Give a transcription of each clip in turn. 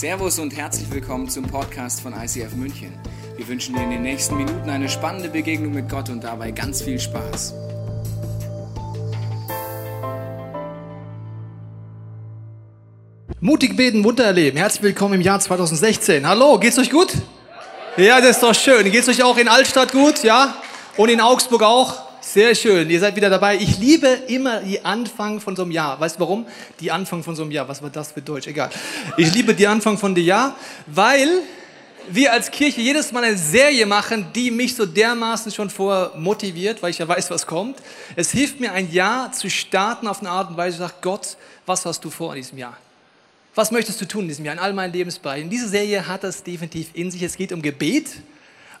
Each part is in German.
Servus und herzlich willkommen zum Podcast von ICF München. Wir wünschen dir in den nächsten Minuten eine spannende Begegnung mit Gott und dabei ganz viel Spaß. Mutig beten, Wunder erleben. Herzlich willkommen im Jahr 2016. Hallo, geht's euch gut? Ja, das ist doch schön. Geht's euch auch in Altstadt gut? Ja? Und in Augsburg auch? Sehr schön, ihr seid wieder dabei. Ich liebe immer die Anfang von so einem Jahr. Weißt du warum? Die Anfang von so einem Jahr. Was war das für Deutsch? Egal. Ich liebe die Anfang von dem Jahr, weil wir als Kirche jedes Mal eine Serie machen, die mich so dermaßen schon vorher motiviert, weil ich ja weiß, was kommt. Es hilft mir, ein Jahr zu starten auf eine Art und Weise, ich sage, Gott, was hast du vor in diesem Jahr? Was möchtest du tun in diesem Jahr, in all meinen Lebensbereichen? Diese Serie hat das definitiv in sich. Es geht um Gebet.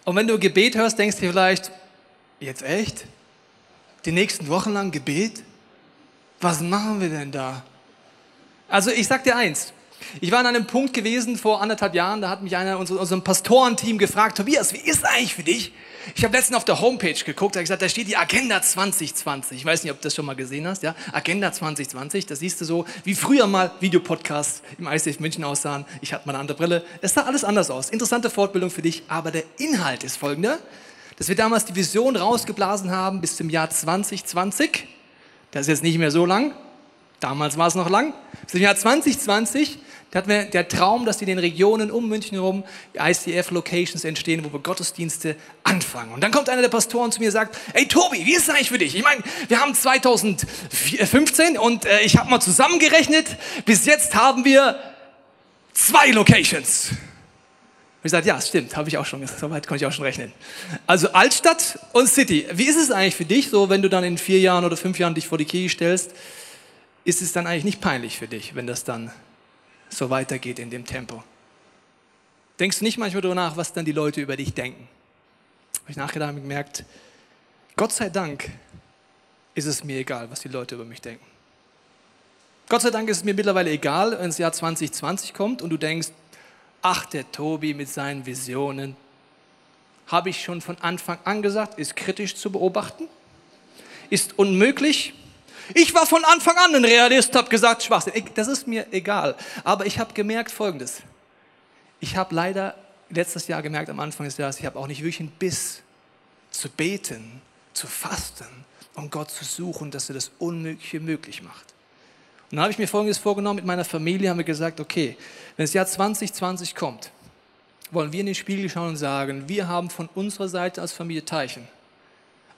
Und wenn du Gebet hörst, denkst du vielleicht, jetzt echt? Die nächsten Wochen lang Gebet? Was machen wir denn da? Also ich sag dir eins. Ich war an einem Punkt gewesen vor anderthalb Jahren, da hat mich einer aus unserem Pastorenteam gefragt, Tobias, wie ist eigentlich für dich? Ich habe letztens auf der Homepage geguckt, da habe gesagt, da steht die Agenda 2020. Ich weiß nicht, ob du das schon mal gesehen hast, ja? Agenda 2020, da siehst du so, wie früher mal Videopodcasts im ICF München aussahen. Ich hatte mal eine andere Brille. Es sah alles anders aus. Interessante Fortbildung für dich, aber der Inhalt ist folgender dass wir damals die Vision rausgeblasen haben bis zum Jahr 2020. Das ist jetzt nicht mehr so lang. Damals war es noch lang. Bis zum Jahr 2020 da hatten wir der Traum, dass in den Regionen um München herum ICF-Locations entstehen, wo wir Gottesdienste anfangen. Und dann kommt einer der Pastoren zu mir und sagt, hey Tobi, wie ist es eigentlich für dich? Ich meine, wir haben 2015 und äh, ich habe mal zusammengerechnet, bis jetzt haben wir zwei Locations. Und ich sagte, ja, stimmt, habe ich auch schon, so weit konnte ich auch schon rechnen. Also Altstadt und City. Wie ist es eigentlich für dich, so wenn du dann in vier Jahren oder fünf Jahren dich vor die Kirche stellst, ist es dann eigentlich nicht peinlich für dich, wenn das dann so weitergeht in dem Tempo? Denkst du nicht manchmal darüber nach, was dann die Leute über dich denken? Habe ich nachgedacht und gemerkt, Gott sei Dank ist es mir egal, was die Leute über mich denken. Gott sei Dank ist es mir mittlerweile egal, wenn das Jahr 2020 kommt und du denkst, ach, der Tobi mit seinen Visionen, habe ich schon von Anfang an gesagt, ist kritisch zu beobachten, ist unmöglich. Ich war von Anfang an ein Realist, habe gesagt, Schwachsinn. Das ist mir egal. Aber ich habe gemerkt Folgendes. Ich habe leider letztes Jahr gemerkt, am Anfang des Jahres, ich habe auch nicht wirklich einen Biss zu beten, zu fasten, um Gott zu suchen, dass er das Unmögliche möglich macht. Und dann habe ich mir Folgendes vorgenommen, mit meiner Familie haben wir gesagt, okay, wenn das Jahr 2020 kommt, wollen wir in den Spiegel schauen und sagen, wir haben von unserer Seite als Familie Teichen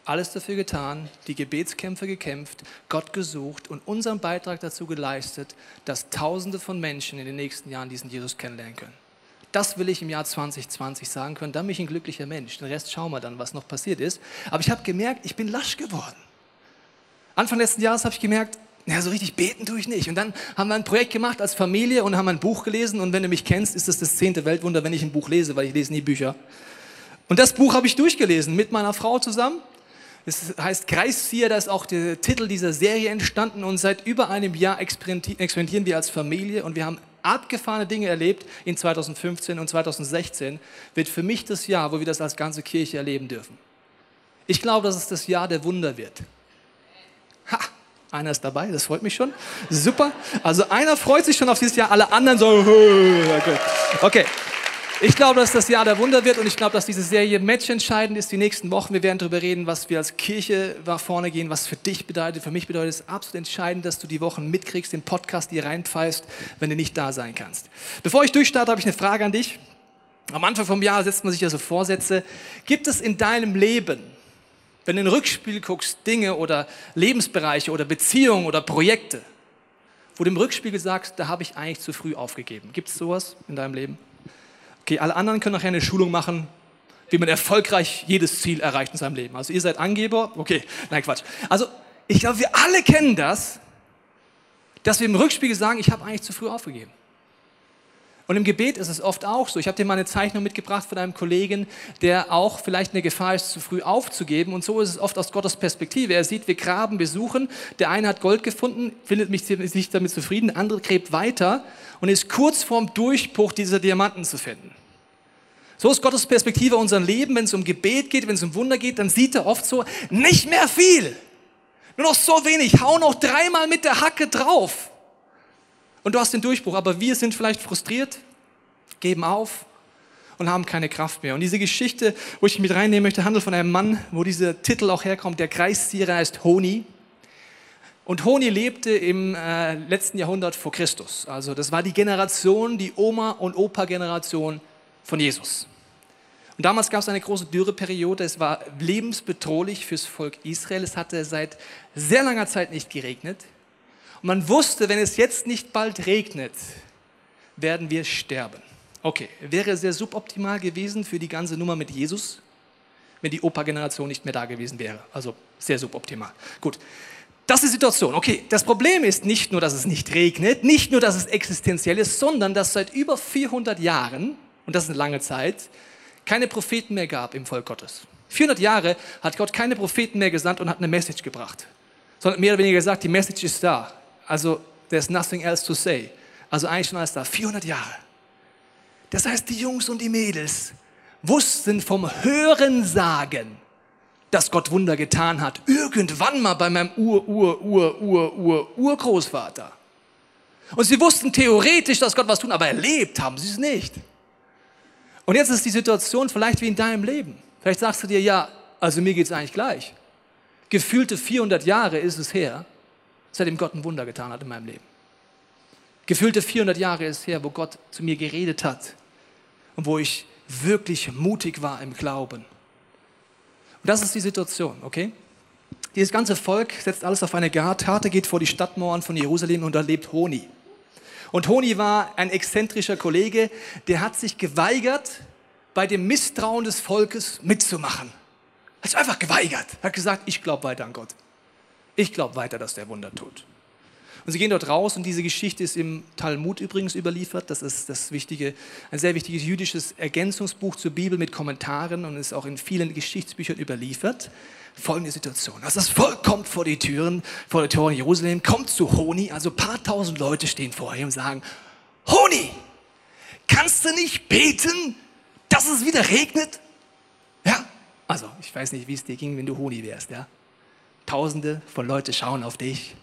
alles dafür getan, die Gebetskämpfe gekämpft, Gott gesucht und unseren Beitrag dazu geleistet, dass Tausende von Menschen in den nächsten Jahren diesen Jesus kennenlernen können. Das will ich im Jahr 2020 sagen können. Dann bin ich ein glücklicher Mensch. Den Rest schauen wir dann, was noch passiert ist. Aber ich habe gemerkt, ich bin lasch geworden. Anfang letzten Jahres habe ich gemerkt, ja, so richtig beten tue ich nicht. Und dann haben wir ein Projekt gemacht als Familie und haben ein Buch gelesen. Und wenn du mich kennst, ist das das zehnte Weltwunder, wenn ich ein Buch lese, weil ich lese nie Bücher. Und das Buch habe ich durchgelesen mit meiner Frau zusammen. Es heißt Kreiszieher, da ist auch der Titel dieser Serie entstanden. Und seit über einem Jahr experimentieren wir als Familie und wir haben abgefahrene Dinge erlebt in 2015 und 2016. Wird für mich das Jahr, wo wir das als ganze Kirche erleben dürfen. Ich glaube, dass es das Jahr der Wunder wird. Einer ist dabei, das freut mich schon. Super. Also einer freut sich schon auf dieses Jahr, alle anderen so. Okay. okay. Ich glaube, dass das Jahr der Wunder wird und ich glaube, dass diese Serie matchentscheidend ist die nächsten Wochen. Wir werden darüber reden, was wir als Kirche nach vorne gehen, was für dich bedeutet. Für mich bedeutet es absolut entscheidend, dass du die Wochen mitkriegst, den Podcast dir reinpfeifst, wenn du nicht da sein kannst. Bevor ich durchstarte, habe ich eine Frage an dich. Am Anfang vom Jahr setzt man sich ja so Vorsätze. Gibt es in deinem Leben wenn du in den Rückspiel guckst, Dinge oder Lebensbereiche oder Beziehungen oder Projekte, wo du im Rückspiegel sagst, da habe ich eigentlich zu früh aufgegeben. Gibt es sowas in deinem Leben? Okay, alle anderen können nachher eine Schulung machen, wie man erfolgreich jedes Ziel erreicht in seinem Leben. Also ihr seid Angeber, okay, nein Quatsch. Also ich glaube, wir alle kennen das, dass wir im Rückspiegel sagen, ich habe eigentlich zu früh aufgegeben. Und im Gebet ist es oft auch so. Ich habe dir mal eine Zeichnung mitgebracht von einem Kollegen, der auch vielleicht eine Gefahr ist, zu früh aufzugeben. Und so ist es oft aus Gottes Perspektive. Er sieht, wir graben, wir suchen. Der eine hat Gold gefunden, findet mich nicht damit zufrieden. Der andere gräbt weiter und ist kurz vorm Durchbruch, dieser Diamanten zu finden. So ist Gottes Perspektive unser Leben. Wenn es um Gebet geht, wenn es um Wunder geht, dann sieht er oft so, nicht mehr viel. Nur noch so wenig. Hau noch dreimal mit der Hacke drauf und du hast den Durchbruch, aber wir sind vielleicht frustriert, geben auf und haben keine Kraft mehr. Und diese Geschichte, wo ich mit reinnehmen möchte, handelt von einem Mann, wo dieser Titel auch herkommt. Der Kreiszieher heißt Honi. Und Honi lebte im äh, letzten Jahrhundert vor Christus. Also das war die Generation, die Oma- und Opa-Generation von Jesus. Und damals gab es eine große Dürreperiode. Es war lebensbedrohlich fürs Volk Israel. Es hatte seit sehr langer Zeit nicht geregnet. Man wusste, wenn es jetzt nicht bald regnet, werden wir sterben. Okay, wäre sehr suboptimal gewesen für die ganze Nummer mit Jesus, wenn die Opa-Generation nicht mehr da gewesen wäre. Also sehr suboptimal. Gut, das ist die Situation. Okay, das Problem ist nicht nur, dass es nicht regnet, nicht nur, dass es existenziell ist, sondern dass seit über 400 Jahren, und das ist eine lange Zeit, keine Propheten mehr gab im Volk Gottes. 400 Jahre hat Gott keine Propheten mehr gesandt und hat eine Message gebracht, sondern mehr oder weniger gesagt, die Message ist da. Also, there's nothing else to say. Also eigentlich schon alles da. 400 Jahre. Das heißt, die Jungs und die Mädels wussten vom Hörensagen, dass Gott Wunder getan hat. Irgendwann mal bei meinem Ur, Ur, Ur, Ur, Ur, Urgroßvater. Und sie wussten theoretisch, dass Gott was tun, aber erlebt haben sie es nicht. Und jetzt ist die Situation vielleicht wie in deinem Leben. Vielleicht sagst du dir, ja, also mir geht es eigentlich gleich. Gefühlte 400 Jahre ist es her, seitdem Gott ein Wunder getan hat in meinem Leben. Gefühlte 400 Jahre ist her, wo Gott zu mir geredet hat und wo ich wirklich mutig war im Glauben. Und das ist die Situation, okay? Dieses ganze Volk setzt alles auf eine Karte, geht vor die Stadtmauern von Jerusalem und da lebt Honi. Und Honi war ein exzentrischer Kollege, der hat sich geweigert, bei dem Misstrauen des Volkes mitzumachen. Hat sich einfach geweigert. Hat gesagt, ich glaube weiter an Gott. Ich glaube weiter, dass der Wunder tut. Und sie gehen dort raus und diese Geschichte ist im Talmud übrigens überliefert. Das ist das wichtige, ein sehr wichtiges jüdisches Ergänzungsbuch zur Bibel mit Kommentaren und ist auch in vielen Geschichtsbüchern überliefert. Folgende Situation. Also das Volk kommt vor die Türen, vor die Tore Jerusalem, kommt zu Honi, also ein paar tausend Leute stehen vor ihm und sagen, Honi, kannst du nicht beten, dass es wieder regnet? Ja, also ich weiß nicht, wie es dir ging, wenn du Honi wärst, ja. Tausende von Leuten schauen auf dich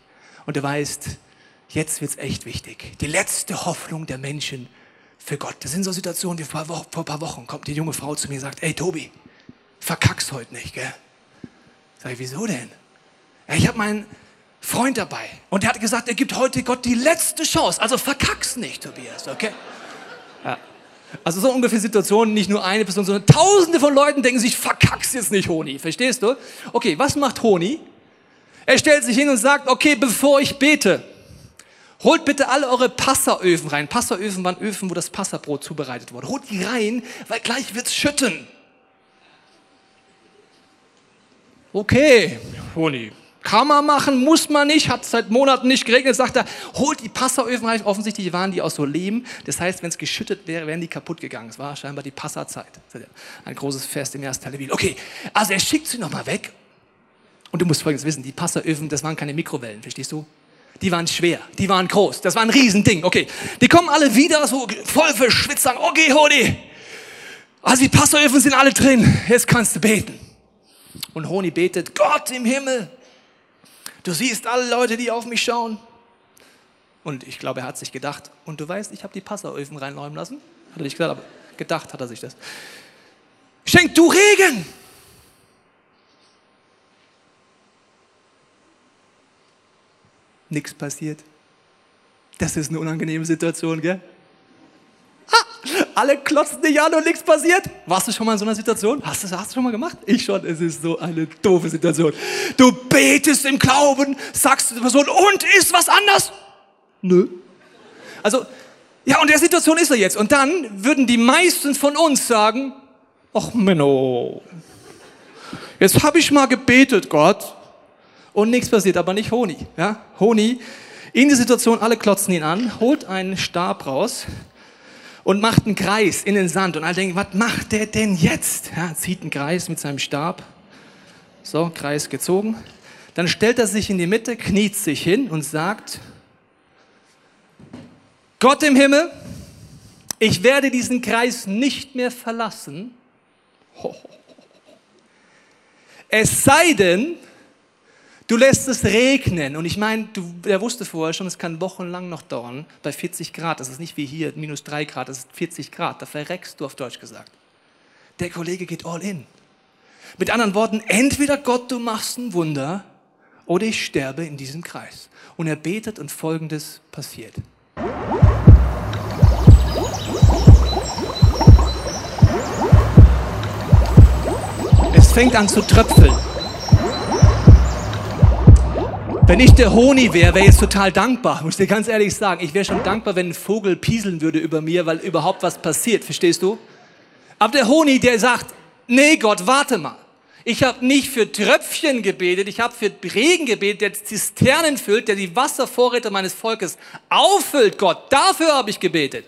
und du weißt, jetzt wird es echt wichtig. Die letzte Hoffnung der Menschen für Gott. Das sind so Situationen wie vor, vor ein paar Wochen kommt die junge Frau zu mir und sagt, ey Tobi, verkack's heute nicht, gell? Sag ich, wieso denn? Ja, ich habe meinen Freund dabei und der hat gesagt, er gibt heute Gott die letzte Chance. Also verkack's nicht, Tobias, okay? Ja. Also so ungefähr Situationen, nicht nur eine Person, sondern tausende von Leuten denken sich, verkack's jetzt nicht, Honi. Verstehst du? Okay, was macht Honi? Er stellt sich hin und sagt, okay, bevor ich bete, holt bitte alle eure Passaöfen rein. Passaöfen waren Öfen, wo das Passabrot zubereitet wurde. Holt die rein, weil gleich wird's schütten. Okay, Honi, kann man machen, muss man nicht, hat seit Monaten nicht geregnet, sagt er, holt die Passaöfen rein. Offensichtlich waren die aus so Lehm. Das heißt, wenn es geschüttet wäre, wären die kaputt gegangen. Es war scheinbar die Passazeit. Ein großes Fest im ersten Teil Okay, also er schickt sie nochmal weg. Und du musst Folgendes wissen, die Passaöfen, das waren keine Mikrowellen, verstehst du? Die waren schwer, die waren groß, das war ein Riesending. Okay, die kommen alle wieder so voll verschwitzt, sagen, okay, Honi, also die Passaöfen sind alle drin, jetzt kannst du beten. Und Honi betet, Gott im Himmel, du siehst alle Leute, die auf mich schauen. Und ich glaube, er hat sich gedacht, und du weißt, ich habe die Passaöfen reinräumen lassen. Hat er nicht gesagt, aber gedacht hat er sich das. Schenk du Regen! Nichts passiert. Das ist eine unangenehme Situation, gell? Ah, alle klotzen dich an und nichts passiert. Warst du schon mal in so einer Situation? Hast du du schon mal gemacht? Ich schon. Es ist so eine doofe Situation. Du betest im Glauben, sagst der Person, und ist was anders? Nö. Also, ja, und der Situation ist er jetzt. Und dann würden die meisten von uns sagen, ach Menno, jetzt habe ich mal gebetet, Gott, und nichts passiert, aber nicht Honi. Ja? Honi, in der Situation, alle klotzen ihn an, holt einen Stab raus und macht einen Kreis in den Sand. Und alle denken, was macht der denn jetzt? Ja, zieht einen Kreis mit seinem Stab. So, Kreis gezogen. Dann stellt er sich in die Mitte, kniet sich hin und sagt, Gott im Himmel, ich werde diesen Kreis nicht mehr verlassen. Es sei denn, Du lässt es regnen. Und ich meine, er wusste vorher schon, es kann wochenlang noch dauern, bei 40 Grad. Das ist nicht wie hier, minus 3 Grad, das ist 40 Grad. Da verreckst du auf Deutsch gesagt. Der Kollege geht all in. Mit anderen Worten, entweder Gott, du machst ein Wunder, oder ich sterbe in diesem Kreis. Und er betet und folgendes passiert. Es fängt an zu tröpfeln. Wenn ich der Honi wäre, wäre ich jetzt total dankbar, muss ich dir ganz ehrlich sagen. Ich wäre schon dankbar, wenn ein Vogel pieseln würde über mir, weil überhaupt was passiert, verstehst du? Aber der Honi, der sagt, nee Gott, warte mal. Ich habe nicht für Tröpfchen gebetet, ich habe für Regen gebetet, der Zisternen füllt, der die Wasservorräte meines Volkes auffüllt, Gott. Dafür habe ich gebetet.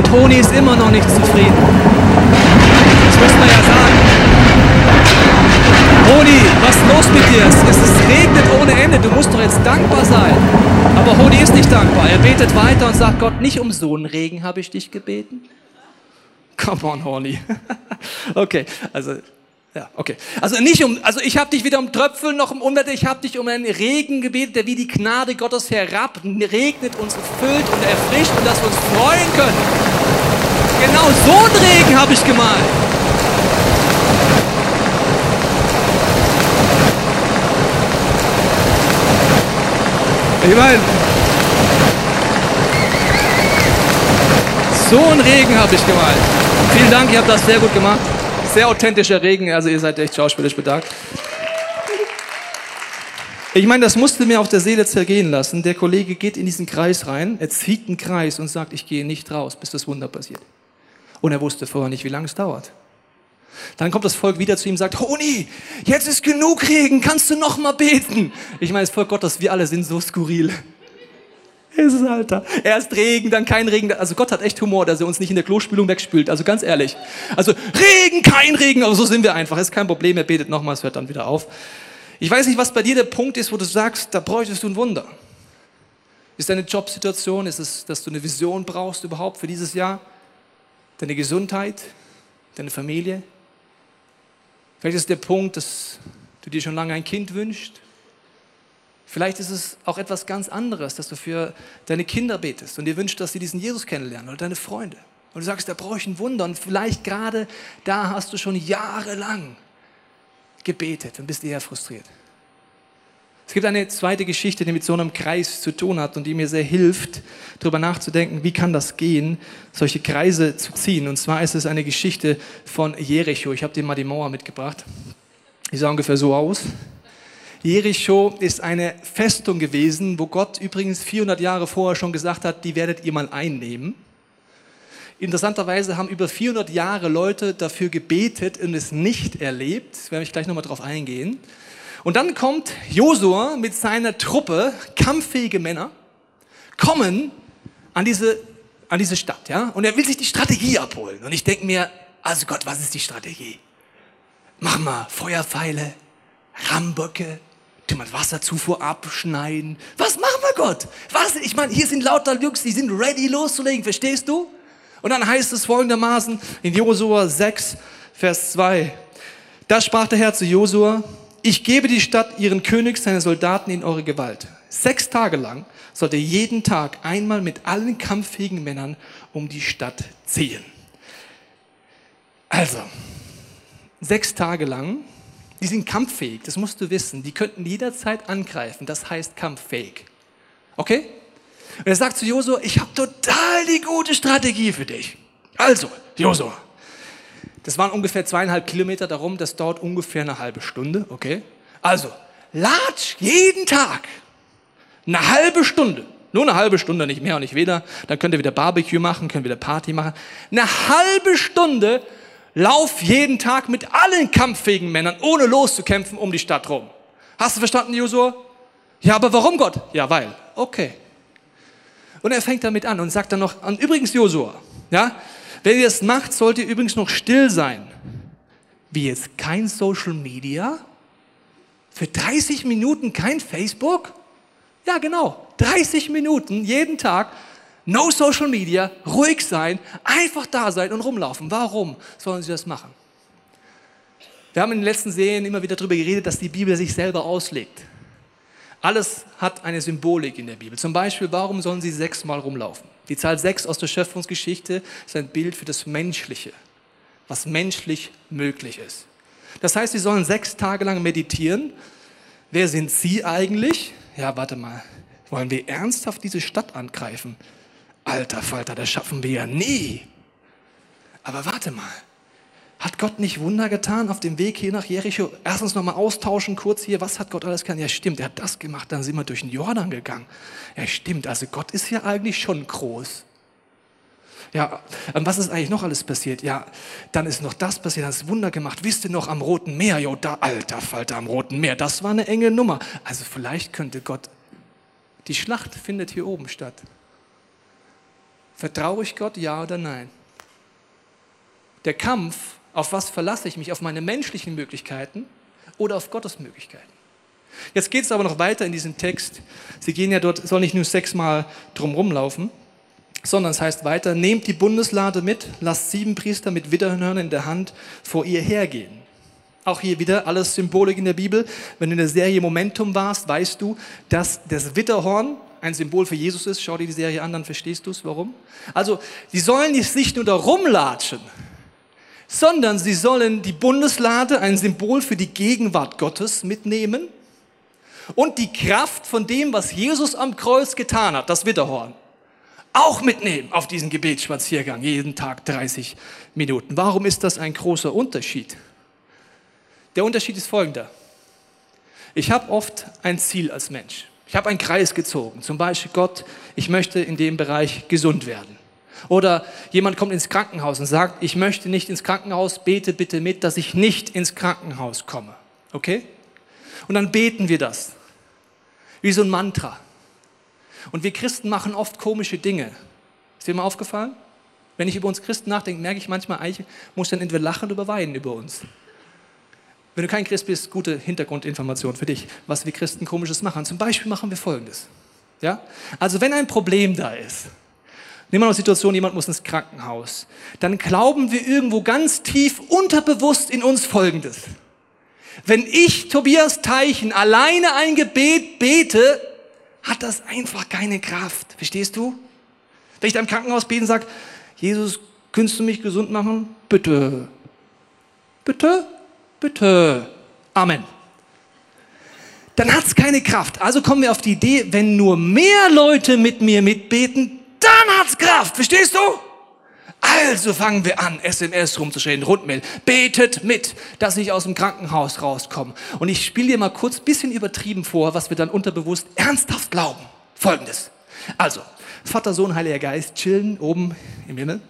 Und Toni ist immer noch nicht zufrieden. Das muss man ja sagen. Honi, was ist los mit dir? Es, regnet ohne Ende, du musst doch jetzt dankbar sein. Aber Honi ist nicht dankbar. Er betet weiter und sagt, Gott, nicht um so einen Regen habe ich dich gebeten. Come on, Honi. okay, also ja, okay. Also nicht um, also ich habe dich wieder um Tröpfeln noch um Unwetter, ich habe dich um einen Regen gebetet, der wie die Gnade Gottes herab regnet, uns füllt und erfrischt und dass wir uns freuen können. Genau so einen Regen habe ich gemalt. Ich meine, so einen Regen habe ich gemalt. Vielen Dank, ihr habt das sehr gut gemacht. Sehr authentischer Regen, also ihr seid echt schauspielerisch bedacht. Ich meine, das musste mir auf der Seele zergehen lassen. Der Kollege geht in diesen Kreis rein, er zieht einen Kreis und sagt, ich gehe nicht raus, bis das Wunder passiert. Und er wusste vorher nicht, wie lange es dauert. Dann kommt das Volk wieder zu ihm und sagt, Honi, jetzt ist genug Regen, kannst du noch mal beten? Ich meine, das Volk Gottes, wir alle sind so skurril. Jesus, Alter. Erst Regen, dann kein Regen. Also Gott hat echt Humor, dass er uns nicht in der Klospülung wegspült. Also ganz ehrlich. Also Regen, kein Regen, aber so sind wir einfach. Ist kein Problem, er betet nochmal, es hört dann wieder auf. Ich weiß nicht, was bei dir der Punkt ist, wo du sagst, da bräuchtest du ein Wunder. Ist deine Jobsituation, ist es, dass du eine Vision brauchst überhaupt für dieses Jahr? Deine Gesundheit, deine Familie? Vielleicht ist der Punkt, dass du dir schon lange ein Kind wünschst Vielleicht ist es auch etwas ganz anderes, dass du für deine Kinder betest und dir wünschst, dass sie diesen Jesus kennenlernen oder deine Freunde. Und du sagst, da brauche ich ein Wunder. Und vielleicht gerade da hast du schon jahrelang gebetet und bist eher frustriert. Es gibt eine zweite Geschichte, die mit so einem Kreis zu tun hat und die mir sehr hilft, darüber nachzudenken, wie kann das gehen, solche Kreise zu ziehen. Und zwar ist es eine Geschichte von Jericho. Ich habe dir mal die Mauer mitgebracht. Die sah ungefähr so aus. Jericho ist eine Festung gewesen, wo Gott übrigens 400 Jahre vorher schon gesagt hat, die werdet ihr mal einnehmen. Interessanterweise haben über 400 Jahre Leute dafür gebetet und es nicht erlebt. Da werde ich gleich nochmal drauf eingehen. Und dann kommt Josua mit seiner Truppe, kampffähige Männer, kommen an diese, an diese Stadt, ja? Und er will sich die Strategie abholen. Und ich denke mir, also Gott, was ist die Strategie? Mach mal Feuerpfeile, Ramböcke, Wir Wasserzufuhr abschneiden. Was machen wir Gott? Was? Ich meine, hier sind lauter Jungs, die sind ready loszulegen, verstehst du? Und dann heißt es folgendermaßen in Josua 6, Vers 2. Da sprach der Herr zu Josua, ich gebe die Stadt ihren König, seine Soldaten in eure Gewalt. Sechs Tage lang sollt ihr jeden Tag einmal mit allen kampffähigen Männern um die Stadt ziehen. Also, sechs Tage lang die sind kampffähig, das musst du wissen. Die könnten jederzeit angreifen, das heißt kampffähig. Okay? Und er sagt zu Josua, ich habe total die gute Strategie für dich. Also, Josua, das waren ungefähr zweieinhalb Kilometer darum, das dauert ungefähr eine halbe Stunde, okay? Also, latsch jeden Tag eine halbe Stunde, nur eine halbe Stunde, nicht mehr und nicht weniger, dann könnt ihr wieder Barbecue machen, könnt wieder Party machen. Eine halbe Stunde Lauf jeden Tag mit allen kampffähigen Männern, ohne loszukämpfen, um die Stadt rum. Hast du verstanden, Josua? Ja, aber warum Gott? Ja, weil. Okay. Und er fängt damit an und sagt dann noch, und übrigens Josua, ja, wenn ihr es macht, sollt ihr übrigens noch still sein. Wie jetzt kein Social Media? Für 30 Minuten kein Facebook? Ja, genau. 30 Minuten jeden Tag. No Social Media, ruhig sein, einfach da sein und rumlaufen. Warum sollen sie das machen? Wir haben in den letzten Serien immer wieder darüber geredet, dass die Bibel sich selber auslegt. Alles hat eine Symbolik in der Bibel. Zum Beispiel, warum sollen sie sechsmal rumlaufen? Die Zahl sechs aus der Schöpfungsgeschichte ist ein Bild für das Menschliche, was menschlich möglich ist. Das heißt, sie sollen sechs Tage lang meditieren. Wer sind sie eigentlich? Ja, warte mal. Wollen wir ernsthaft diese Stadt angreifen? Alter Falter, das schaffen wir ja nie. Aber warte mal. Hat Gott nicht Wunder getan auf dem Weg hier nach Jericho? Erstens nochmal austauschen kurz hier, was hat Gott alles kann? Ja, stimmt, er hat das gemacht, dann sind wir durch den Jordan gegangen. Ja, stimmt, also Gott ist ja eigentlich schon groß. Ja, was ist eigentlich noch alles passiert? Ja, dann ist noch das passiert, dann ist Wunder gemacht. Wisst ihr noch am Roten Meer? Jo, da, alter Falter, am Roten Meer, das war eine enge Nummer. Also vielleicht könnte Gott, die Schlacht findet hier oben statt. Vertraue ich Gott, ja oder nein? Der Kampf auf was verlasse ich mich? Auf meine menschlichen Möglichkeiten oder auf Gottes Möglichkeiten? Jetzt geht es aber noch weiter in diesem Text. Sie gehen ja dort, soll nicht nur sechsmal drum rumlaufen, sondern es heißt weiter, nehmt die Bundeslade mit, lasst sieben Priester mit Widderhörnern in der Hand vor ihr hergehen. Auch hier wieder alles Symbolik in der Bibel. Wenn du in der Serie Momentum warst, weißt du, dass das Witterhorn ein Symbol für Jesus ist. Schau dir die Serie an, dann verstehst du es. Warum? Also, die sollen nicht nur da rumlatschen, sondern sie sollen die Bundeslade, ein Symbol für die Gegenwart Gottes, mitnehmen und die Kraft von dem, was Jesus am Kreuz getan hat, das Witterhorn, auch mitnehmen auf diesen Gebetsspaziergang, jeden Tag 30 Minuten. Warum ist das ein großer Unterschied? Der Unterschied ist folgender. Ich habe oft ein Ziel als Mensch. Ich habe einen Kreis gezogen. Zum Beispiel Gott, ich möchte in dem Bereich gesund werden. Oder jemand kommt ins Krankenhaus und sagt, ich möchte nicht ins Krankenhaus, bete bitte mit, dass ich nicht ins Krankenhaus komme. Okay? Und dann beten wir das. Wie so ein Mantra. Und wir Christen machen oft komische Dinge. Ist dir mal aufgefallen? Wenn ich über uns Christen nachdenke, merke ich manchmal, eigentlich muss ich dann entweder lachen oder weinen über uns. Wenn du kein Christ bist, gute Hintergrundinformation für dich, was wir Christen komisches machen. Zum Beispiel machen wir Folgendes. Ja? Also wenn ein Problem da ist, Nehmen wir noch Situation, jemand muss ins Krankenhaus. Dann glauben wir irgendwo ganz tief unterbewusst in uns Folgendes. Wenn ich, Tobias Teichen, alleine ein Gebet bete, hat das einfach keine Kraft. Verstehst du? Wenn ich da im Krankenhaus bete und sage, Jesus, könntest du mich gesund machen? Bitte. Bitte? Bitte. Amen. Dann hat es keine Kraft. Also kommen wir auf die Idee, wenn nur mehr Leute mit mir mitbeten, dann hat's Kraft, verstehst du? Also fangen wir an, SMS rumzuschreien, Rundmail. Betet mit, dass ich aus dem Krankenhaus rauskomme. Und ich spiele dir mal kurz bisschen übertrieben vor, was wir dann unterbewusst ernsthaft glauben. Folgendes. Also, Vater, Sohn, Heiliger Geist chillen oben im Himmel,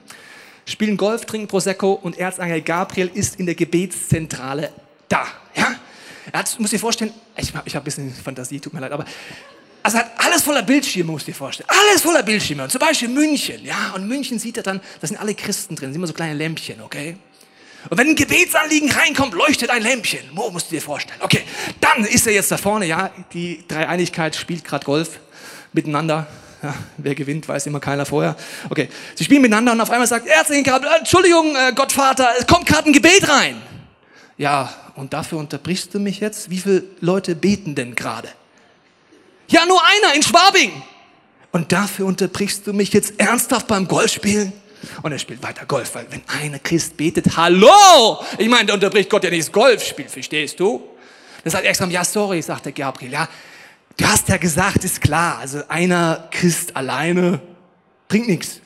spielen Golf, trinken Prosecco und Erzengel Gabriel ist in der Gebetszentrale da. Ja? Er hat, muss dir vorstellen, ich, ich habe ein bisschen Fantasie, tut mir leid, aber also hat alles voller Bildschirme, musst du dir vorstellen. Alles voller Bildschirme. Und zum Beispiel München, ja. Und München sieht er dann, da sind alle Christen drin, sind immer so kleine Lämpchen, okay? Und wenn ein Gebetsanliegen reinkommt, leuchtet ein Lämpchen. Wo musst du dir vorstellen? Okay, dann ist er jetzt da vorne, ja. Die Dreieinigkeit spielt gerade Golf miteinander. Ja, wer gewinnt, weiß immer keiner vorher. Okay, sie spielen miteinander und auf einmal sagt, herzlichen Entschuldigung, äh, Gottvater, es kommt gerade ein Gebet rein. Ja, und dafür unterbrichst du mich jetzt? Wie viele Leute beten denn gerade? Ja, nur einer in Schwabing. Und dafür unterbrichst du mich jetzt ernsthaft beim Golfspielen? Und er spielt weiter Golf, weil wenn einer Christ betet, hallo! Ich meine, da unterbricht Gott ja nicht das Golfspiel, verstehst du? Dann sagt er extra, ja, sorry, sagt der Gabriel, ja, du hast ja gesagt, ist klar, also einer Christ alleine bringt nichts.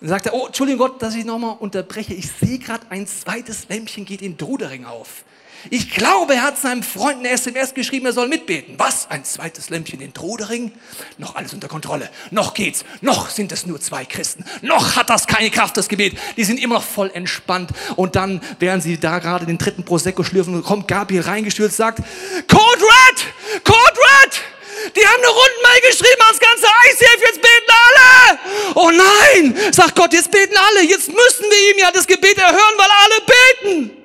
Dann sagt er, oh, Entschuldigung Gott, dass ich nochmal unterbreche. Ich sehe gerade, ein zweites Lämpchen geht in Drudering auf. Ich glaube, er hat seinem Freund eine SMS geschrieben, er soll mitbeten. Was? Ein zweites Lämpchen in Trodering? Noch alles unter Kontrolle. Noch geht's. Noch sind es nur zwei Christen. Noch hat das keine Kraft, das Gebet. Die sind immer noch voll entspannt. Und dann, während sie da gerade den dritten Prosecco schlürfen, kommt Gabriel reingestürzt, sagt, Code Red! Code Red! Die haben eine Rundmail geschrieben ans ganze ICF, jetzt beten alle! Oh nein! Sagt Gott, jetzt beten alle. Jetzt müssen wir ihm ja das Gebet erhören, weil alle beten.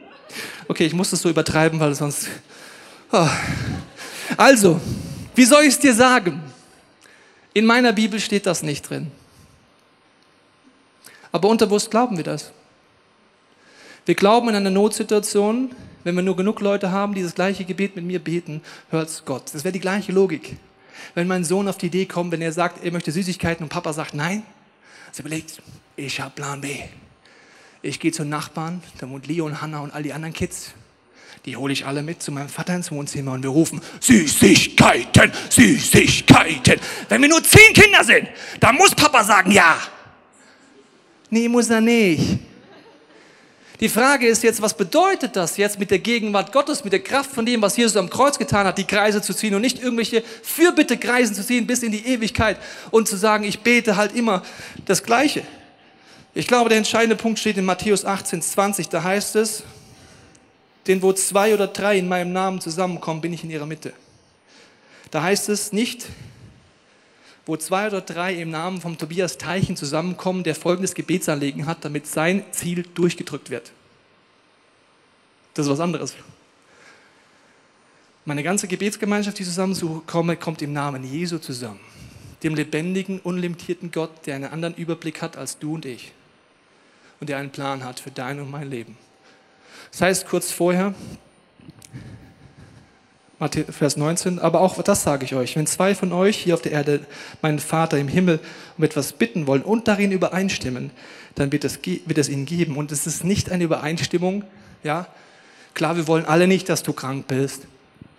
Okay, ich muss das so übertreiben, weil sonst. Oh. Also, wie soll ich es dir sagen? In meiner Bibel steht das nicht drin. Aber unterbewusst glauben wir das. Wir glauben in einer Notsituation, wenn wir nur genug Leute haben, die das gleiche Gebet mit mir beten, hört es Gott. Das wäre die gleiche Logik. Wenn mein Sohn auf die Idee kommt, wenn er sagt, er möchte Süßigkeiten und Papa sagt nein, also überlegt, ich habe Plan B. Ich gehe zu Nachbarn, da wohnt Leo und Hannah und all die anderen Kids. Die hole ich alle mit zu meinem Vater ins Wohnzimmer und wir rufen Süßigkeiten, Süßigkeiten. Wenn wir nur zehn Kinder sind, dann muss Papa sagen ja. Nee, muss er nicht. Die Frage ist jetzt, was bedeutet das jetzt mit der Gegenwart Gottes, mit der Kraft von dem, was Jesus am Kreuz getan hat, die Kreise zu ziehen und nicht irgendwelche Fürbittekreisen zu ziehen bis in die Ewigkeit und zu sagen, ich bete halt immer das Gleiche. Ich glaube, der entscheidende Punkt steht in Matthäus 18, 20, da heißt es, denn wo zwei oder drei in meinem Namen zusammenkommen, bin ich in ihrer Mitte. Da heißt es nicht, wo zwei oder drei im Namen von Tobias Teichen zusammenkommen, der folgendes Gebetsanliegen hat, damit sein Ziel durchgedrückt wird. Das ist was anderes. Meine ganze Gebetsgemeinschaft, die zusammenkommt, kommt im Namen Jesu zusammen. Dem lebendigen, unlimitierten Gott, der einen anderen Überblick hat als du und ich. Und der einen Plan hat für dein und mein Leben. Das heißt, kurz vorher, Vers 19, aber auch das sage ich euch, wenn zwei von euch hier auf der Erde meinen Vater im Himmel um etwas bitten wollen und darin übereinstimmen, dann wird es, wird es ihnen geben. Und es ist nicht eine Übereinstimmung, ja. Klar, wir wollen alle nicht, dass du krank bist.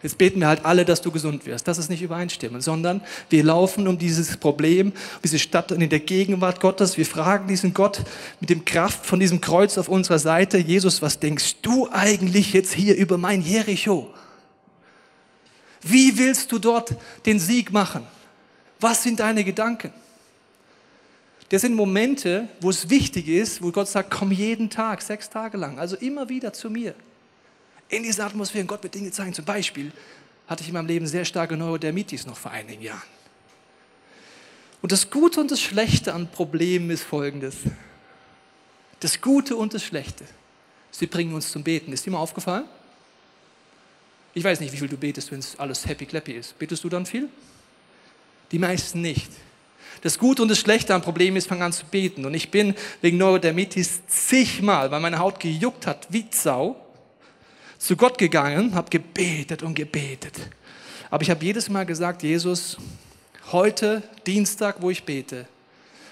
Jetzt beten wir halt alle, dass du gesund wirst. Das ist nicht übereinstimmen, sondern wir laufen um dieses Problem, um diese Stadt in der Gegenwart Gottes. Wir fragen diesen Gott mit dem Kraft von diesem Kreuz auf unserer Seite, Jesus, was denkst du eigentlich jetzt hier über mein Jericho? Wie willst du dort den Sieg machen? Was sind deine Gedanken? Das sind Momente, wo es wichtig ist, wo Gott sagt, komm jeden Tag, sechs Tage lang, also immer wieder zu mir. In dieser Atmosphäre, Gott wird Dinge zeigen. Zum Beispiel hatte ich in meinem Leben sehr starke Neurodermitis noch vor einigen Jahren. Und das Gute und das Schlechte an Problemen ist folgendes. Das Gute und das Schlechte, sie bringen uns zum Beten. Ist dir mal aufgefallen? Ich weiß nicht, wie viel du betest, wenn es alles happy clappy ist. Betest du dann viel? Die meisten nicht. Das Gute und das Schlechte am Problem ist, fang an zu beten. Und ich bin wegen Neurodermitis zigmal, weil meine Haut gejuckt hat wie Sau, zu Gott gegangen, habe gebetet und gebetet. Aber ich habe jedes Mal gesagt, Jesus, heute, Dienstag, wo ich bete,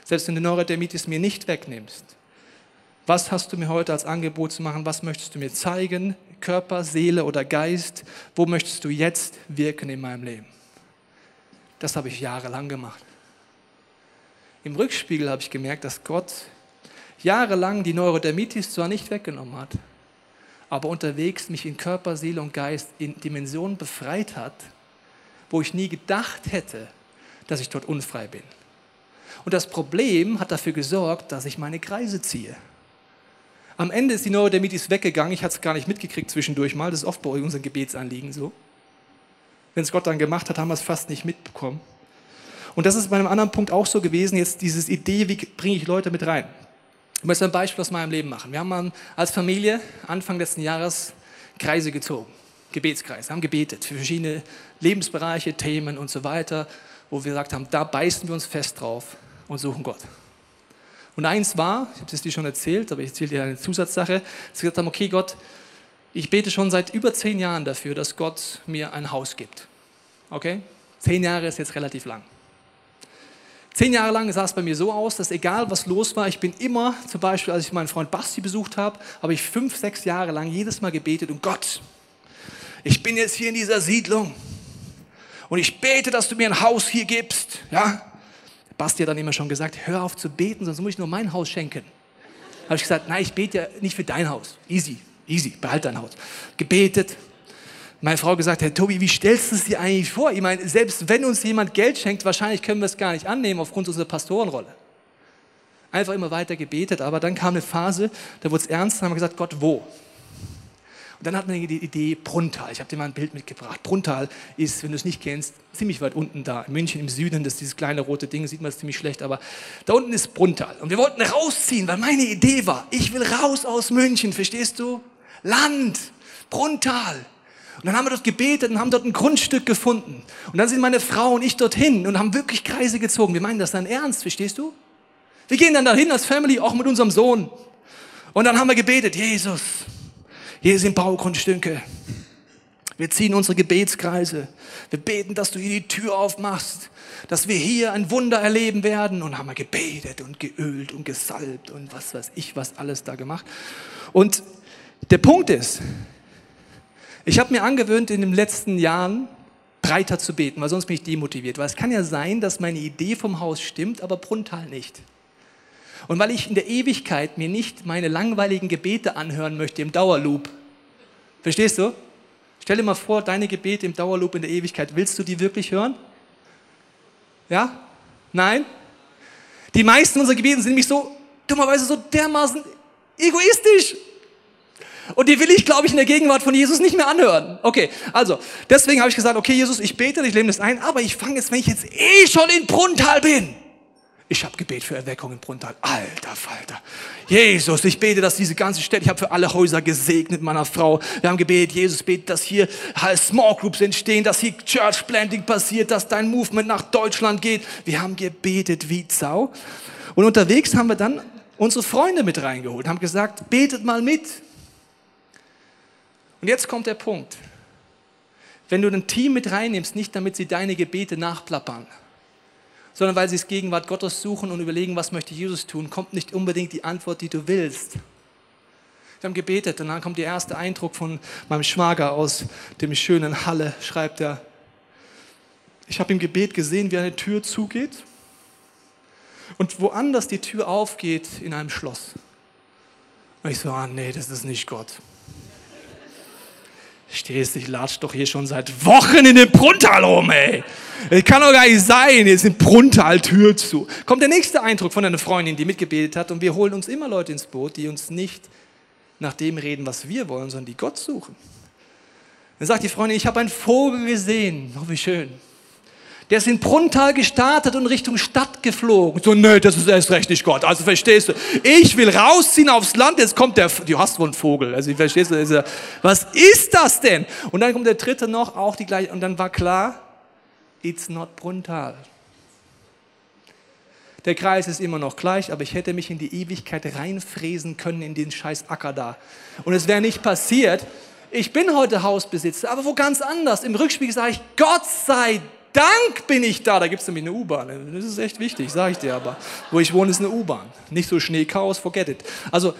selbst wenn du Neurodermitis mir nicht wegnimmst, was hast du mir heute als Angebot zu machen? Was möchtest du mir zeigen? Körper, Seele oder Geist? Wo möchtest du jetzt wirken in meinem Leben? Das habe ich jahrelang gemacht. Im Rückspiegel habe ich gemerkt, dass Gott jahrelang die Neurodermitis zwar nicht weggenommen hat, aber unterwegs mich in Körper, Seele und Geist in Dimensionen befreit hat, wo ich nie gedacht hätte, dass ich dort unfrei bin. Und das Problem hat dafür gesorgt, dass ich meine Kreise ziehe. Am Ende ist die Neurodermitis weggegangen. Ich hatte es gar nicht mitgekriegt zwischendurch mal. Das ist oft bei unseren Gebetsanliegen so. Wenn es Gott dann gemacht hat, haben wir es fast nicht mitbekommen. Und das ist bei einem anderen Punkt auch so gewesen. Jetzt diese Idee, wie bringe ich Leute mit rein? Ich möchte ein Beispiel aus meinem Leben machen. Wir haben als Familie Anfang letzten Jahres Kreise gezogen. Gebetskreise, haben gebetet für verschiedene Lebensbereiche, Themen und so weiter, wo wir gesagt haben, da beißen wir uns fest drauf und suchen Gott. Und eins war, ich habe es dir schon erzählt, aber ich erzähle dir eine Zusatzsache, dass wir gesagt haben, okay Gott, ich bete schon seit über zehn Jahren dafür, dass Gott mir ein Haus gibt. Okay? Zehn Jahre ist jetzt relativ lang. Zehn Jahre lang sah es bei mir so aus, dass egal was los war, ich bin immer, zum Beispiel als ich meinen Freund Basti besucht habe, habe ich fünf, sechs Jahre lang jedes Mal gebetet und Gott, ich bin jetzt hier in dieser Siedlung und ich bete, dass du mir ein Haus hier gibst. Ja? Basti hat dann immer schon gesagt, hör auf zu beten, sonst muss ich nur mein Haus schenken. Da habe ich gesagt, nein, ich bete ja nicht für dein Haus. Easy, easy, behalt dein Haus. Gebetet. Meine Frau gesagt, Herr Tobi, wie stellst du es dir eigentlich vor? Ich meine, selbst wenn uns jemand Geld schenkt, wahrscheinlich können wir es gar nicht annehmen aufgrund unserer Pastorenrolle. Einfach immer weiter gebetet, aber dann kam eine Phase, da wurde es ernst, dann haben wir gesagt, Gott, wo? Und dann hatten wir die Idee Bruntal. Ich habe dir mal ein Bild mitgebracht. Bruntal ist, wenn du es nicht kennst, ziemlich weit unten da. In München im Süden, das ist dieses kleine rote Ding, sieht man es ziemlich schlecht, aber da unten ist Bruntal. Und wir wollten rausziehen, weil meine Idee war, ich will raus aus München, verstehst du? Land, Bruntal. Und dann haben wir dort gebetet und haben dort ein Grundstück gefunden. Und dann sind meine Frau und ich dorthin und haben wirklich Kreise gezogen. Wir meinen das dann ernst, verstehst du? Wir gehen dann dahin als Family, auch mit unserem Sohn. Und dann haben wir gebetet, Jesus, hier sind Baugrundstücke. Wir ziehen unsere Gebetskreise. Wir beten, dass du hier die Tür aufmachst, dass wir hier ein Wunder erleben werden. Und haben wir gebetet und geölt und gesalbt und was weiß ich, was alles da gemacht. Und der Punkt ist, ich habe mir angewöhnt, in den letzten Jahren breiter zu beten, weil sonst bin ich demotiviert. Weil es kann ja sein, dass meine Idee vom Haus stimmt, aber Bruntal nicht. Und weil ich in der Ewigkeit mir nicht meine langweiligen Gebete anhören möchte im Dauerloop. Verstehst du? Stell dir mal vor, deine Gebete im Dauerloop in der Ewigkeit. Willst du die wirklich hören? Ja? Nein? Die meisten unserer Gebete sind nämlich so, dummerweise so dermaßen egoistisch. Und die will ich, glaube ich, in der Gegenwart von Jesus nicht mehr anhören. Okay, also, deswegen habe ich gesagt, okay, Jesus, ich bete, ich lehne das ein, aber ich fange jetzt, wenn ich jetzt eh schon in Bruntal bin, ich habe Gebet für Erweckung in Bruntal. Alter Falter. Jesus, ich bete, dass diese ganze Städte, ich habe für alle Häuser gesegnet, meiner Frau. Wir haben gebetet, Jesus betet, dass hier Small Groups entstehen, dass hier Church Planting passiert, dass dein Movement nach Deutschland geht. Wir haben gebetet wie Zau. Und unterwegs haben wir dann unsere Freunde mit reingeholt, haben gesagt, betet mal mit. Und jetzt kommt der Punkt. Wenn du ein Team mit reinnimmst, nicht damit sie deine Gebete nachplappern, sondern weil sie es Gegenwart Gottes suchen und überlegen, was möchte Jesus tun, kommt nicht unbedingt die Antwort, die du willst. Wir haben gebetet und dann kommt der erste Eindruck von meinem Schwager aus dem schönen Halle, schreibt er, ich habe im Gebet gesehen, wie eine Tür zugeht und woanders die Tür aufgeht in einem Schloss. Und ich so, ah nee, das ist nicht Gott. Stehst, ich latsch doch hier schon seit Wochen in dem Bruntal rum, ey. Das kann doch gar nicht sein, jetzt sind Bruntal Tür zu. Kommt der nächste Eindruck von einer Freundin, die mitgebetet hat und wir holen uns immer Leute ins Boot, die uns nicht nach dem reden, was wir wollen, sondern die Gott suchen. Dann sagt die Freundin, ich habe einen Vogel gesehen. Oh, wie schön. Der ist in Bruntal gestartet und Richtung Stadt geflogen. So, nö, das ist erst recht nicht Gott. Also verstehst du, ich will rausziehen aufs Land, jetzt kommt der, du hast wohl einen Vogel. Also verstehst du, was ist das denn? Und dann kommt der dritte noch, auch die gleiche, und dann war klar, it's not Bruntal. Der Kreis ist immer noch gleich, aber ich hätte mich in die Ewigkeit reinfräsen können in den scheiß Acker da. Und es wäre nicht passiert. Ich bin heute Hausbesitzer, aber wo ganz anders. Im Rückspiegel sage ich, Gott sei Dank bin ich da. Da gibt es nämlich eine U-Bahn. Das ist echt wichtig, sage ich dir aber. Wo ich wohne, ist eine U-Bahn. Nicht so Schneechaos, forget it. Also,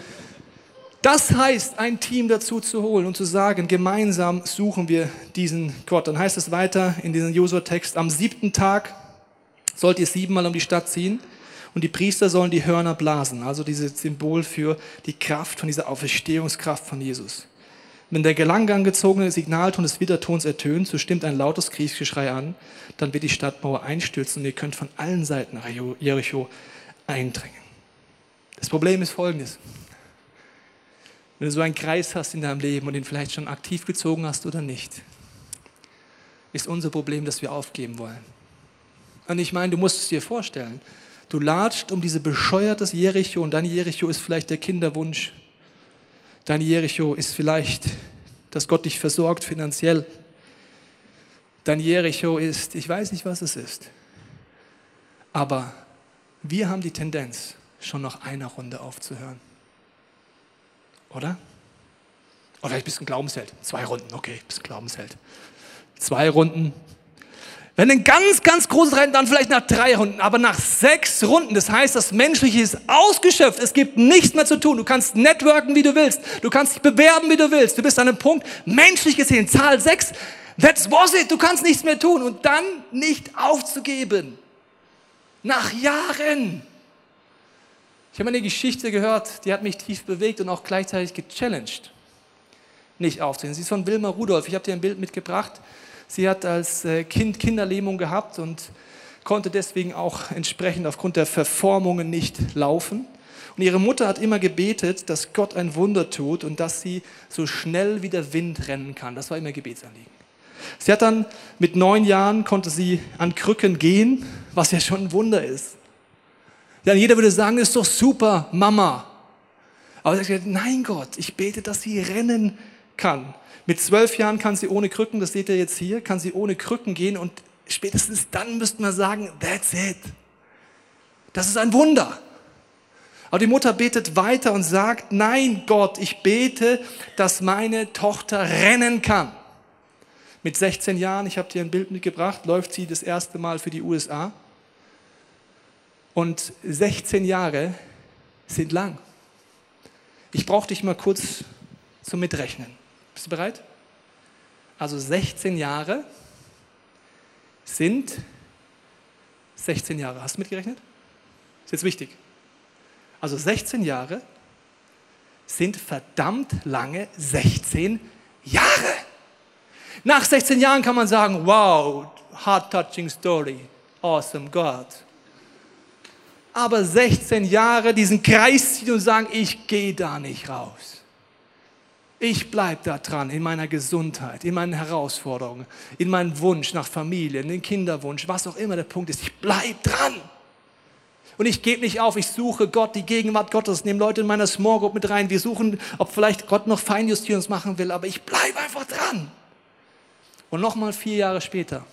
das heißt, ein Team dazu zu holen und zu sagen, gemeinsam suchen wir diesen Gott. Dann heißt es weiter in diesem Josua-Text, am siebten Tag sollt ihr siebenmal um die Stadt ziehen und die Priester sollen die Hörner blasen. Also dieses Symbol für die Kraft von dieser Auferstehungskraft von Jesus. Wenn der Gelang angezogene Signalton des Widertons ertönt, so stimmt ein lautes Kriegsgeschrei an, dann wird die Stadtmauer einstürzen und ihr könnt von allen Seiten nach Jericho eindringen. Das Problem ist folgendes. Wenn du so einen Kreis hast in deinem Leben und ihn vielleicht schon aktiv gezogen hast oder nicht, ist unser Problem, dass wir aufgeben wollen. Und ich meine, du musst es dir vorstellen. Du latscht um diese bescheuertes Jericho und dein Jericho ist vielleicht der Kinderwunsch Dein Jericho ist vielleicht, dass Gott dich versorgt finanziell. Dein Jericho ist, ich weiß nicht, was es ist. Aber wir haben die Tendenz, schon noch eine Runde aufzuhören. Oder? Oder ich bist ein Glaubensheld. Zwei Runden, okay, bist ein Glaubensheld. Zwei Runden, wenn ein ganz, ganz großes Rennen, dann vielleicht nach drei Runden, aber nach sechs Runden, das heißt, das Menschliche ist ausgeschöpft, es gibt nichts mehr zu tun. Du kannst networken, wie du willst, du kannst dich bewerben, wie du willst. Du bist an einem Punkt, menschlich gesehen, Zahl sechs, that's was it, du kannst nichts mehr tun und dann nicht aufzugeben. Nach Jahren. Ich habe eine Geschichte gehört, die hat mich tief bewegt und auch gleichzeitig gechallenged, nicht aufzugeben. Sie ist von Wilma Rudolph. Ich habe dir ein Bild mitgebracht. Sie hat als äh, Kind Kinderlähmung gehabt und konnte deswegen auch entsprechend aufgrund der Verformungen nicht laufen. Und ihre Mutter hat immer gebetet, dass Gott ein Wunder tut und dass sie so schnell wie der Wind rennen kann. Das war immer Gebetsanliegen. Sie hat dann mit neun Jahren konnte sie an Krücken gehen, was ja schon ein Wunder ist. Ja, jeder würde sagen, das ist doch super, Mama. Aber sie hat gesagt, nein Gott, ich bete, dass sie rennen kann. Mit zwölf Jahren kann sie ohne Krücken, das seht ihr jetzt hier, kann sie ohne Krücken gehen und spätestens dann müsste man sagen, that's it. Das ist ein Wunder. Aber die Mutter betet weiter und sagt, nein Gott, ich bete, dass meine Tochter rennen kann. Mit 16 Jahren, ich habe dir ein Bild mitgebracht, läuft sie das erste Mal für die USA. Und 16 Jahre sind lang. Ich brauche dich mal kurz zum Mitrechnen. Bist du bereit? Also 16 Jahre sind 16 Jahre. Hast du mitgerechnet? Ist jetzt wichtig. Also 16 Jahre sind verdammt lange 16 Jahre. Nach 16 Jahren kann man sagen, wow, heart-touching story, awesome God. Aber 16 Jahre diesen Kreis ziehen und sagen, ich gehe da nicht raus. Ich bleibe da dran in meiner Gesundheit, in meinen Herausforderungen, in meinem Wunsch nach Familie, in den Kinderwunsch, was auch immer der Punkt ist. Ich bleibe dran. Und ich gebe nicht auf, ich suche Gott, die Gegenwart Gottes, nehme Leute in meiner Small Group mit rein. Wir suchen, ob vielleicht Gott noch Feinjustierungs machen will, aber ich bleibe einfach dran. Und nochmal vier Jahre später,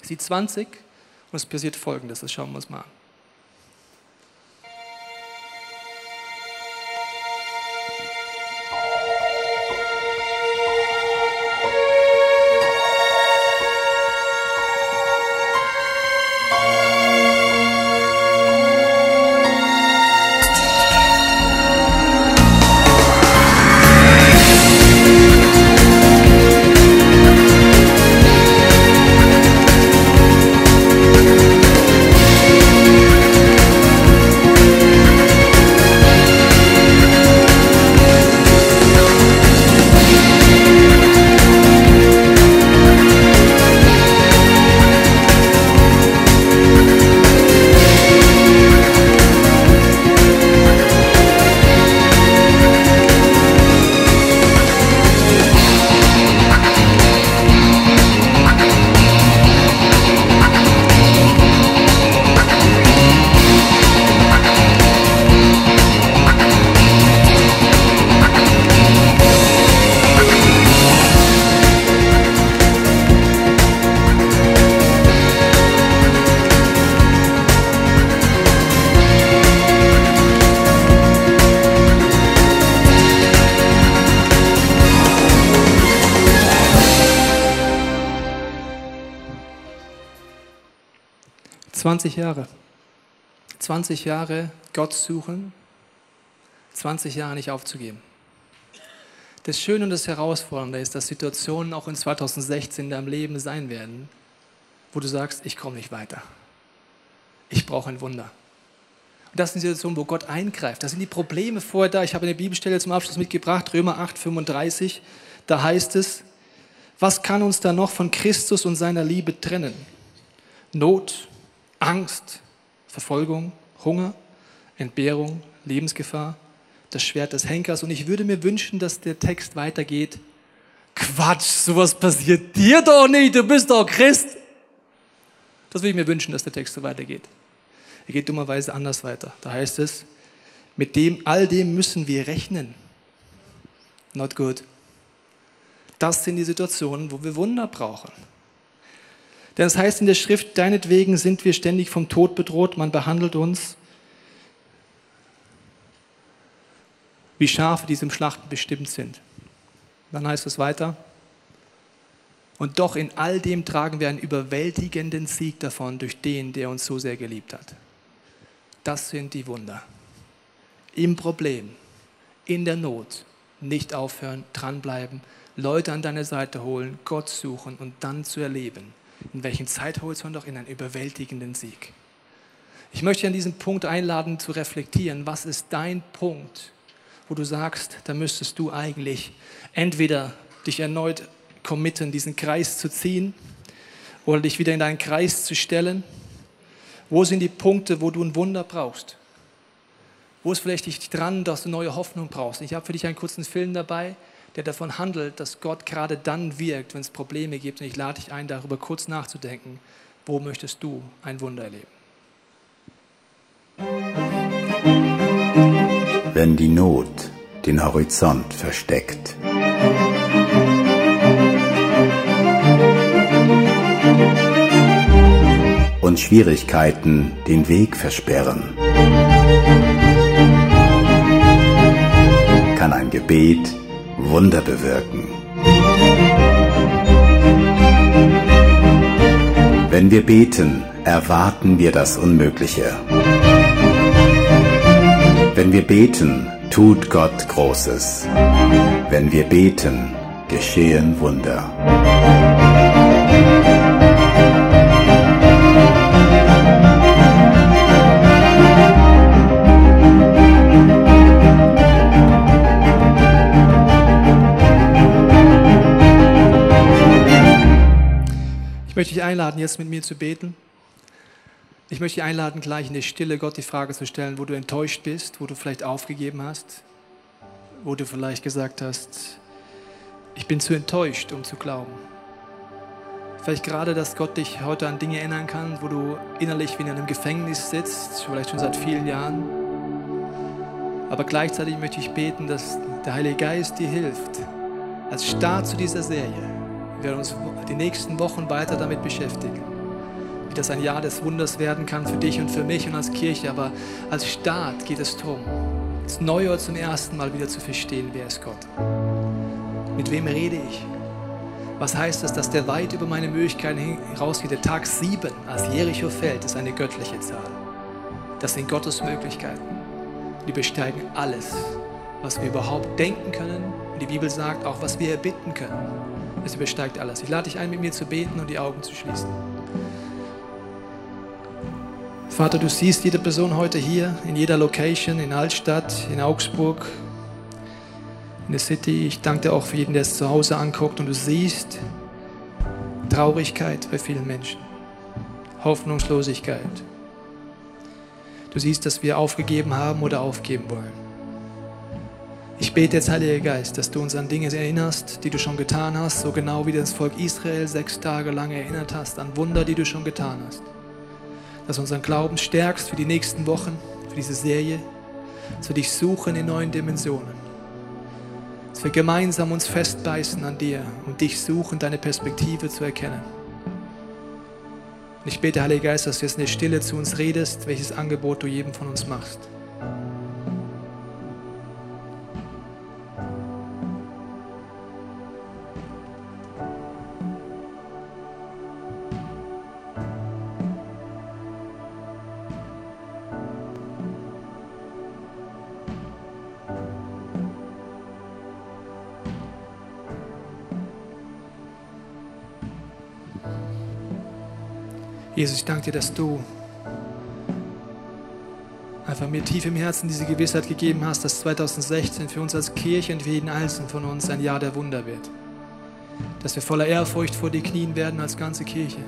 sie 20 und es passiert Folgendes, das schauen wir uns mal an. 20 Jahre. 20 Jahre Gott suchen, 20 Jahre nicht aufzugeben. Das Schöne und das Herausfordernde ist, dass Situationen auch in 2016 in deinem Leben sein werden, wo du sagst, ich komme nicht weiter. Ich brauche ein Wunder. Und das sind Situationen, wo Gott eingreift. Das sind die Probleme vorher da. Ich habe eine Bibelstelle zum Abschluss mitgebracht, Römer 8, 35. Da heißt es, was kann uns da noch von Christus und seiner Liebe trennen? Not, Angst, Verfolgung, Hunger, Entbehrung, Lebensgefahr, das Schwert des Henkers. Und ich würde mir wünschen, dass der Text weitergeht. Quatsch, sowas passiert dir doch nicht, du bist doch Christ. Das würde ich mir wünschen, dass der Text so weitergeht. Er geht dummerweise anders weiter. Da heißt es, mit dem, all dem müssen wir rechnen. Not good. Das sind die Situationen, wo wir Wunder brauchen. Denn es heißt in der Schrift, deinetwegen sind wir ständig vom Tod bedroht, man behandelt uns wie Schafe, die zum Schlachten bestimmt sind. Dann heißt es weiter, und doch in all dem tragen wir einen überwältigenden Sieg davon durch den, der uns so sehr geliebt hat. Das sind die Wunder. Im Problem, in der Not, nicht aufhören, dranbleiben, Leute an deine Seite holen, Gott suchen und dann zu erleben, in welchem Zeithorizont auch in einen überwältigenden Sieg. Ich möchte an diesem Punkt einladen zu reflektieren, was ist dein Punkt, wo du sagst, da müsstest du eigentlich entweder dich erneut committen, diesen Kreis zu ziehen oder dich wieder in deinen Kreis zu stellen. Wo sind die Punkte, wo du ein Wunder brauchst? Wo ist vielleicht dich dran, dass du neue Hoffnung brauchst? Ich habe für dich einen kurzen Film dabei der davon handelt, dass Gott gerade dann wirkt, wenn es Probleme gibt. Und ich lade dich ein, darüber kurz nachzudenken, wo möchtest du ein Wunder erleben? Wenn die Not den Horizont versteckt. Und Schwierigkeiten den Weg versperren. Kann ein Gebet Wunder bewirken. Wenn wir beten, erwarten wir das Unmögliche. Wenn wir beten, tut Gott Großes. Wenn wir beten, geschehen Wunder. Möchte dich einladen, jetzt mit mir zu beten. Ich möchte dich einladen, gleich in der Stille Gott die Frage zu stellen, wo du enttäuscht bist, wo du vielleicht aufgegeben hast, wo du vielleicht gesagt hast, ich bin zu enttäuscht, um zu glauben. Vielleicht gerade, dass Gott dich heute an Dinge erinnern kann, wo du innerlich wie in einem Gefängnis sitzt, vielleicht schon seit vielen Jahren. Aber gleichzeitig möchte ich beten, dass der Heilige Geist dir hilft, als Start zu dieser Serie. Wir werden uns die nächsten Wochen weiter damit beschäftigen wie das ein Jahr des Wunders werden kann für dich und für mich und als Kirche. Aber als Start geht es darum, das Neue zum ersten Mal wieder zu verstehen, wer ist Gott? Mit wem rede ich? Was heißt das, dass der weit über meine Möglichkeiten hinausgeht? Der Tag 7, als Jericho fällt, ist eine göttliche Zahl. Das sind Gottes Möglichkeiten. Die besteigen alles, was wir überhaupt denken können. Und die Bibel sagt auch, was wir erbitten können. Es übersteigt alles. Ich lade dich ein, mit mir zu beten und die Augen zu schließen. Vater, du siehst jede Person heute hier, in jeder Location, in Altstadt, in Augsburg, in der City. Ich danke dir auch für jeden, der es zu Hause anguckt und du siehst Traurigkeit bei vielen Menschen, Hoffnungslosigkeit. Du siehst, dass wir aufgegeben haben oder aufgeben wollen. Ich bete jetzt, Heiliger Geist, dass du uns an Dinge erinnerst, die du schon getan hast, so genau wie das Volk Israel sechs Tage lang erinnert hast, an Wunder, die du schon getan hast dass du unseren Glauben stärkst für die nächsten Wochen, für diese Serie, dass wir dich suchen in neuen Dimensionen. Dass wir gemeinsam uns festbeißen an dir und dich suchen, deine Perspektive zu erkennen. Und ich bete, Heiliger Geist, dass du jetzt in der Stille zu uns redest, welches Angebot du jedem von uns machst. Jesus, ich danke dir, dass du einfach mir tief im Herzen diese Gewissheit gegeben hast, dass 2016 für uns als Kirche und für jeden Einzelnen von uns ein Jahr der Wunder wird. Dass wir voller Ehrfurcht vor dir knien werden als ganze Kirche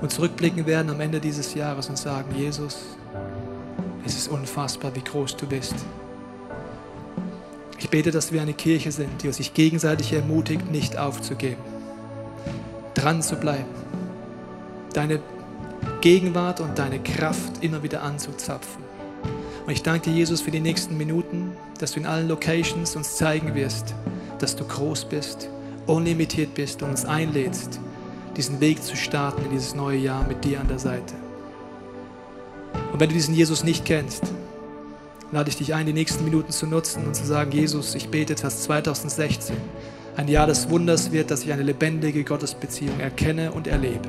und zurückblicken werden am Ende dieses Jahres und sagen, Jesus, es ist unfassbar, wie groß du bist. Ich bete, dass wir eine Kirche sind, die sich gegenseitig ermutigt, nicht aufzugeben, dran zu bleiben deine Gegenwart und deine Kraft immer wieder anzuzapfen. Und ich danke dir, Jesus, für die nächsten Minuten, dass du in allen Locations uns zeigen wirst, dass du groß bist, unlimitiert bist und uns einlädst, diesen Weg zu starten in dieses neue Jahr mit dir an der Seite. Und wenn du diesen Jesus nicht kennst, lade ich dich ein, die nächsten Minuten zu nutzen und zu sagen, Jesus, ich bete, dass 2016 ein Jahr des Wunders wird, dass ich eine lebendige Gottesbeziehung erkenne und erlebe.